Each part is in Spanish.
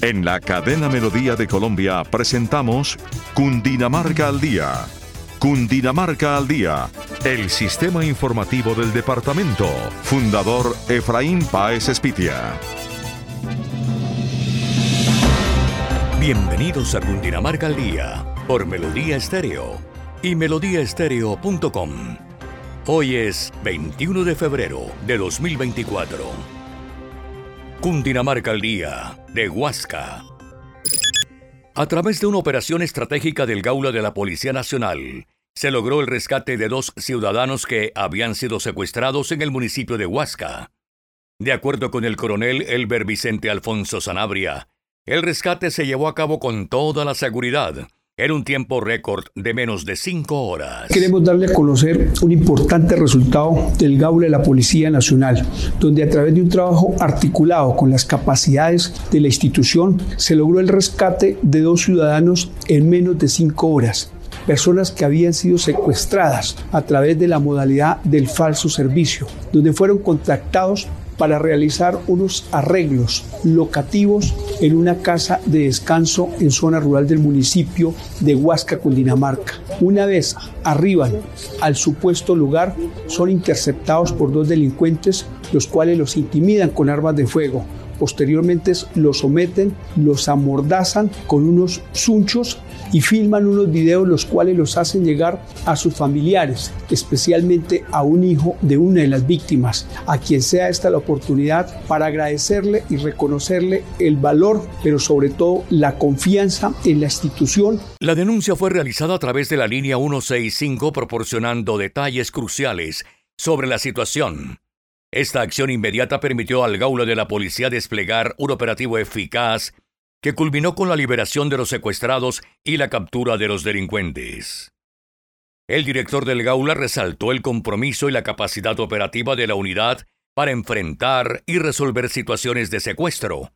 En la cadena Melodía de Colombia presentamos Cundinamarca al Día. Cundinamarca al Día, el sistema informativo del departamento. Fundador Efraín Páez Espitia. Bienvenidos a Cundinamarca al Día por Melodía Estéreo y melodíaestéreo.com. Hoy es 21 de febrero de 2024. Cundinamarca al día, de Huasca. A través de una operación estratégica del Gaula de la Policía Nacional, se logró el rescate de dos ciudadanos que habían sido secuestrados en el municipio de Huasca. De acuerdo con el coronel Elber Vicente Alfonso Sanabria, el rescate se llevó a cabo con toda la seguridad, en un tiempo récord de menos de cinco horas. Queremos darle a conocer un importante resultado del Gaula de la Policía Nacional, donde a través de un trabajo articulado con las capacidades de la institución se logró el rescate de dos ciudadanos en menos de cinco horas personas que habían sido secuestradas a través de la modalidad del falso servicio, donde fueron contactados para realizar unos arreglos locativos en una casa de descanso en zona rural del municipio de Huasca, Cundinamarca. Una vez arriban al supuesto lugar, son interceptados por dos delincuentes, los cuales los intimidan con armas de fuego. Posteriormente los someten, los amordazan con unos sunchos y filman unos videos los cuales los hacen llegar a sus familiares, especialmente a un hijo de una de las víctimas, a quien sea esta la oportunidad para agradecerle y reconocerle el valor, pero sobre todo la confianza en la institución. La denuncia fue realizada a través de la línea 165 proporcionando detalles cruciales sobre la situación. Esta acción inmediata permitió al Gaula de la Policía desplegar un operativo eficaz que culminó con la liberación de los secuestrados y la captura de los delincuentes. El director del Gaula resaltó el compromiso y la capacidad operativa de la unidad para enfrentar y resolver situaciones de secuestro,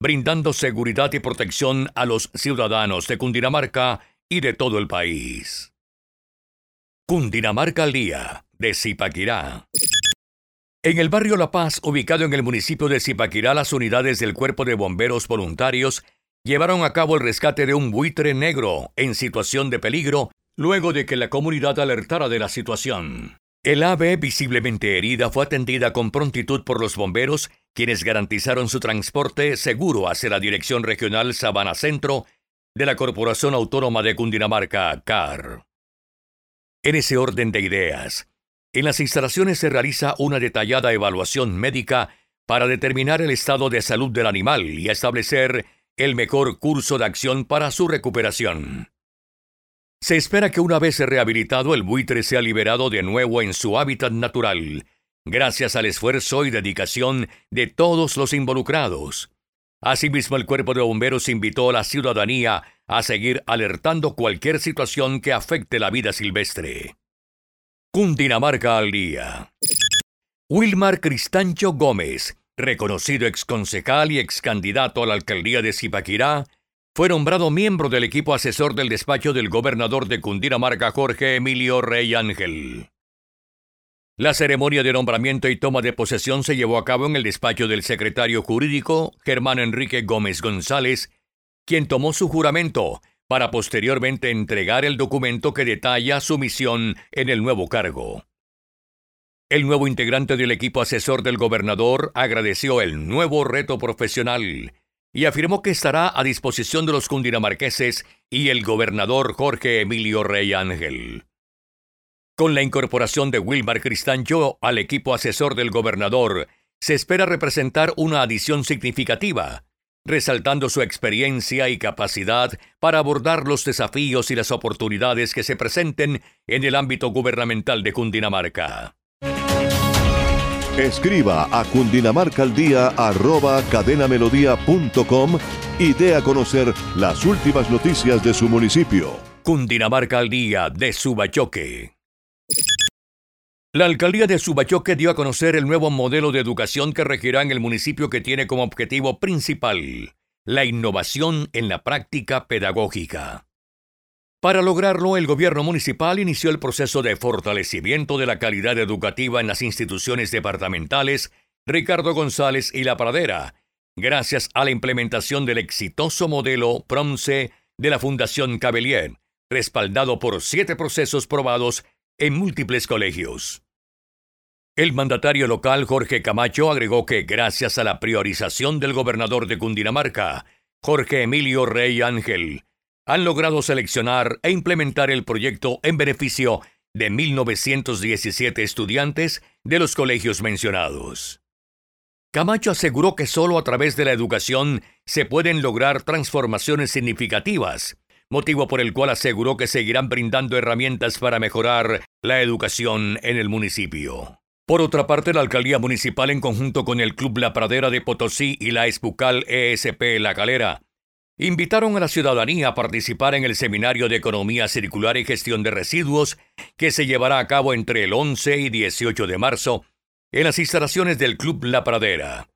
brindando seguridad y protección a los ciudadanos de Cundinamarca y de todo el país. Cundinamarca al día, de Zipaquirá. En el barrio La Paz, ubicado en el municipio de Zipaquirá, las unidades del Cuerpo de Bomberos Voluntarios llevaron a cabo el rescate de un buitre negro en situación de peligro luego de que la comunidad alertara de la situación. El ave, visiblemente herida, fue atendida con prontitud por los bomberos, quienes garantizaron su transporte seguro hacia la Dirección Regional Sabana Centro de la Corporación Autónoma de Cundinamarca, CAR. En ese orden de ideas, en las instalaciones se realiza una detallada evaluación médica para determinar el estado de salud del animal y establecer el mejor curso de acción para su recuperación. Se espera que una vez rehabilitado el buitre sea liberado de nuevo en su hábitat natural, gracias al esfuerzo y dedicación de todos los involucrados. Asimismo, el cuerpo de bomberos invitó a la ciudadanía a seguir alertando cualquier situación que afecte la vida silvestre. Cundinamarca al día. Wilmar Cristancho Gómez, reconocido exconcejal y excandidato a la alcaldía de Zipaquirá, fue nombrado miembro del equipo asesor del despacho del gobernador de Cundinamarca Jorge Emilio Rey Ángel. La ceremonia de nombramiento y toma de posesión se llevó a cabo en el despacho del secretario jurídico Germán Enrique Gómez González, quien tomó su juramento para posteriormente entregar el documento que detalla su misión en el nuevo cargo. El nuevo integrante del equipo asesor del gobernador agradeció el nuevo reto profesional y afirmó que estará a disposición de los cundinamarqueses y el gobernador Jorge Emilio Rey Ángel. Con la incorporación de Wilmar Cristancho al equipo asesor del gobernador, se espera representar una adición significativa resaltando su experiencia y capacidad para abordar los desafíos y las oportunidades que se presenten en el ámbito gubernamental de Cundinamarca. Escriba a cundinamarcaldía@cadenamelodía.com y dé a conocer las últimas noticias de su municipio. Cundinamarca al día de Subachoque. La alcaldía de Subachoque dio a conocer el nuevo modelo de educación que regirá en el municipio que tiene como objetivo principal la innovación en la práctica pedagógica. Para lograrlo, el gobierno municipal inició el proceso de fortalecimiento de la calidad educativa en las instituciones departamentales Ricardo González y La Pradera, gracias a la implementación del exitoso modelo PROMCE de la Fundación Cabellier, respaldado por siete procesos probados en múltiples colegios. El mandatario local Jorge Camacho agregó que gracias a la priorización del gobernador de Cundinamarca, Jorge Emilio Rey Ángel, han logrado seleccionar e implementar el proyecto en beneficio de 1.917 estudiantes de los colegios mencionados. Camacho aseguró que solo a través de la educación se pueden lograr transformaciones significativas, motivo por el cual aseguró que seguirán brindando herramientas para mejorar la educación en el municipio. Por otra parte, la alcaldía municipal, en conjunto con el Club La Pradera de Potosí y la Espucal ESP La Calera, invitaron a la ciudadanía a participar en el Seminario de Economía Circular y Gestión de Residuos que se llevará a cabo entre el 11 y 18 de marzo en las instalaciones del Club La Pradera.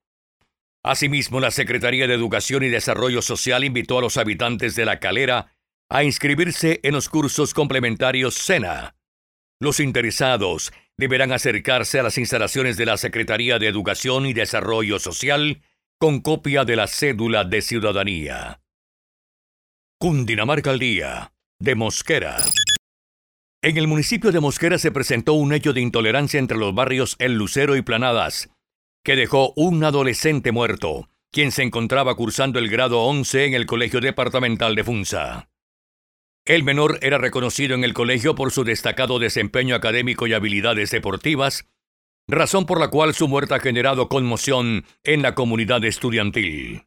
Asimismo, la Secretaría de Educación y Desarrollo Social invitó a los habitantes de La Calera a inscribirse en los cursos complementarios SENA. Los interesados deberán acercarse a las instalaciones de la Secretaría de Educación y Desarrollo Social con copia de la cédula de ciudadanía. Cundinamarca al día, de Mosquera. En el municipio de Mosquera se presentó un hecho de intolerancia entre los barrios El Lucero y Planadas, que dejó un adolescente muerto, quien se encontraba cursando el grado 11 en el Colegio Departamental de Funza. El menor era reconocido en el colegio por su destacado desempeño académico y habilidades deportivas, razón por la cual su muerte ha generado conmoción en la comunidad estudiantil.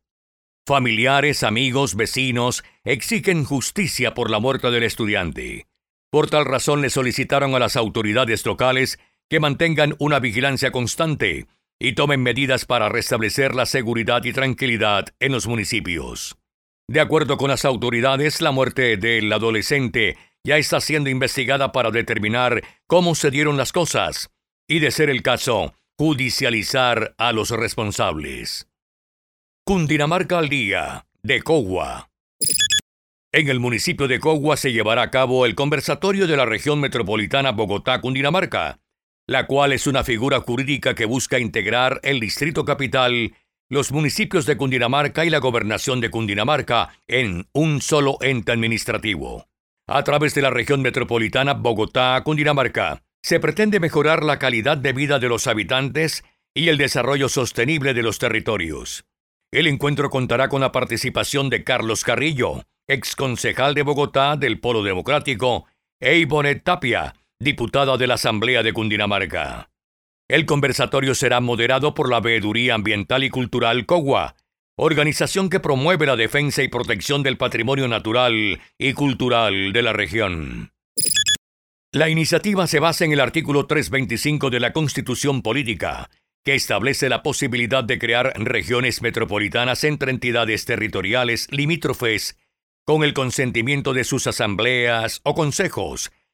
Familiares, amigos, vecinos exigen justicia por la muerte del estudiante. Por tal razón le solicitaron a las autoridades locales que mantengan una vigilancia constante y tomen medidas para restablecer la seguridad y tranquilidad en los municipios. De acuerdo con las autoridades, la muerte del adolescente ya está siendo investigada para determinar cómo se dieron las cosas y, de ser el caso, judicializar a los responsables. Cundinamarca al día, de Cogua. En el municipio de Cogua se llevará a cabo el conversatorio de la región metropolitana Bogotá-Cundinamarca, la cual es una figura jurídica que busca integrar el distrito capital, los municipios de Cundinamarca y la gobernación de Cundinamarca en un solo ente administrativo. A través de la región metropolitana Bogotá-Cundinamarca, se pretende mejorar la calidad de vida de los habitantes y el desarrollo sostenible de los territorios. El encuentro contará con la participación de Carlos Carrillo, exconcejal de Bogotá del Polo Democrático, e Ibonet Tapia, diputada de la Asamblea de Cundinamarca. El conversatorio será moderado por la Veeduría Ambiental y Cultural COGUA, organización que promueve la defensa y protección del patrimonio natural y cultural de la región. La iniciativa se basa en el artículo 325 de la Constitución Política, que establece la posibilidad de crear regiones metropolitanas entre entidades territoriales limítrofes con el consentimiento de sus asambleas o consejos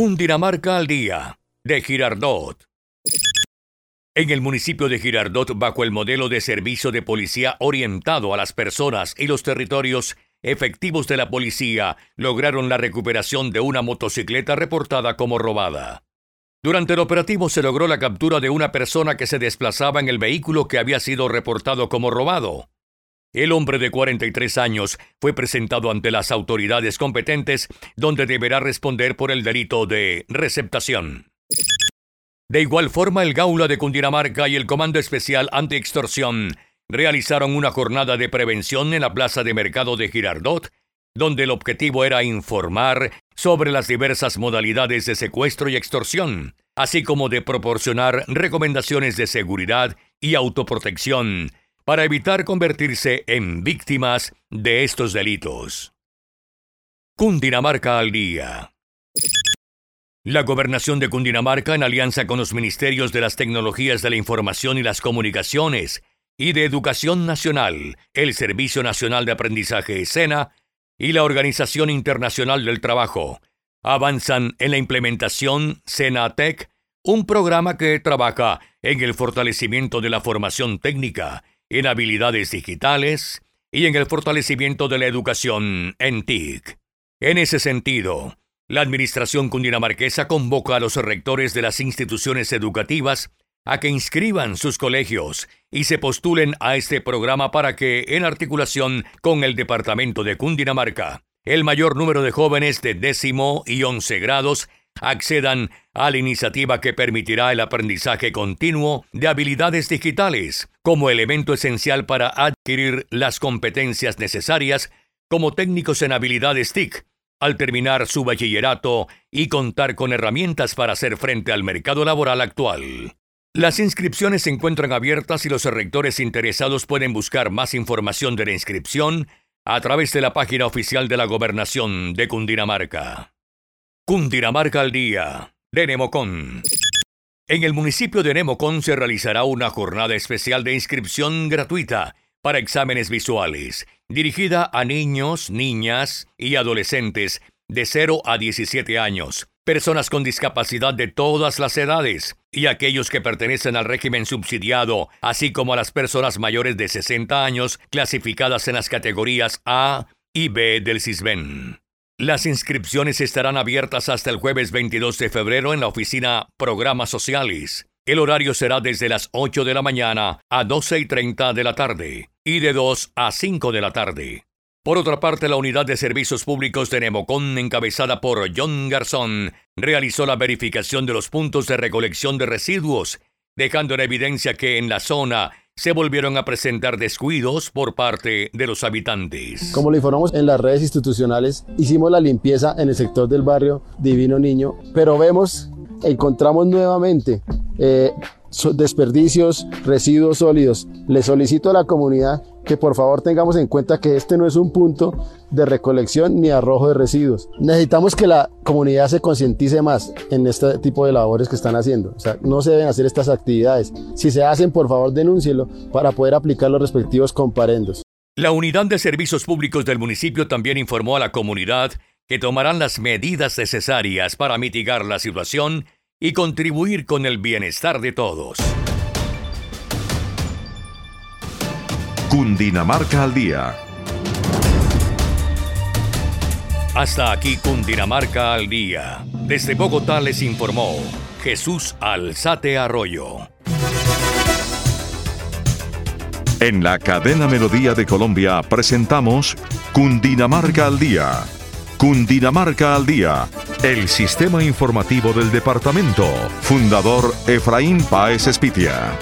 Cundinamarca al día, de Girardot. En el municipio de Girardot, bajo el modelo de servicio de policía orientado a las personas y los territorios, efectivos de la policía lograron la recuperación de una motocicleta reportada como robada. Durante el operativo se logró la captura de una persona que se desplazaba en el vehículo que había sido reportado como robado. El hombre de 43 años fue presentado ante las autoridades competentes donde deberá responder por el delito de receptación. De igual forma, el Gaula de Cundinamarca y el Comando Especial Anti-Extorsión realizaron una jornada de prevención en la Plaza de Mercado de Girardot donde el objetivo era informar sobre las diversas modalidades de secuestro y extorsión, así como de proporcionar recomendaciones de seguridad y autoprotección para evitar convertirse en víctimas de estos delitos. Cundinamarca al día. La gobernación de Cundinamarca, en alianza con los ministerios de las tecnologías de la información y las comunicaciones y de Educación Nacional, el Servicio Nacional de Aprendizaje SENA y la Organización Internacional del Trabajo, avanzan en la implementación SENATEC, un programa que trabaja en el fortalecimiento de la formación técnica, en habilidades digitales y en el fortalecimiento de la educación en TIC. En ese sentido, la Administración cundinamarquesa convoca a los rectores de las instituciones educativas a que inscriban sus colegios y se postulen a este programa para que, en articulación con el Departamento de Cundinamarca, el mayor número de jóvenes de décimo y once grados accedan a la iniciativa que permitirá el aprendizaje continuo de habilidades digitales como elemento esencial para adquirir las competencias necesarias como técnicos en habilidades TIC al terminar su bachillerato y contar con herramientas para hacer frente al mercado laboral actual. Las inscripciones se encuentran abiertas y los rectores interesados pueden buscar más información de la inscripción a través de la página oficial de la Gobernación de Cundinamarca. Cundinamarca al día, de Nemocón. En el municipio de Nemocón se realizará una jornada especial de inscripción gratuita para exámenes visuales, dirigida a niños, niñas y adolescentes de 0 a 17 años, personas con discapacidad de todas las edades y aquellos que pertenecen al régimen subsidiado, así como a las personas mayores de 60 años clasificadas en las categorías A y B del CISBEN. Las inscripciones estarán abiertas hasta el jueves 22 de febrero en la oficina Programas Sociales. El horario será desde las 8 de la mañana a 12 y 30 de la tarde y de 2 a 5 de la tarde. Por otra parte, la Unidad de Servicios Públicos de Nemocón, encabezada por John Garzón, realizó la verificación de los puntos de recolección de residuos, dejando en evidencia que en la zona se volvieron a presentar descuidos por parte de los habitantes. Como lo informamos en las redes institucionales, hicimos la limpieza en el sector del barrio Divino Niño, pero vemos, encontramos nuevamente eh, desperdicios, residuos sólidos. Le solicito a la comunidad que por favor tengamos en cuenta que este no es un punto de recolección ni arrojo de residuos. Necesitamos que la comunidad se concientice más en este tipo de labores que están haciendo. O sea, no se deben hacer estas actividades. Si se hacen, por favor denúncielo para poder aplicar los respectivos comparendos. La Unidad de Servicios Públicos del municipio también informó a la comunidad que tomarán las medidas necesarias para mitigar la situación y contribuir con el bienestar de todos. Cundinamarca al día. Hasta aquí Cundinamarca al día. Desde Bogotá les informó Jesús Alzate Arroyo. En la cadena Melodía de Colombia presentamos Cundinamarca al día Cundinamarca al Día, el sistema informativo del departamento. Fundador Efraín Páez Espitia.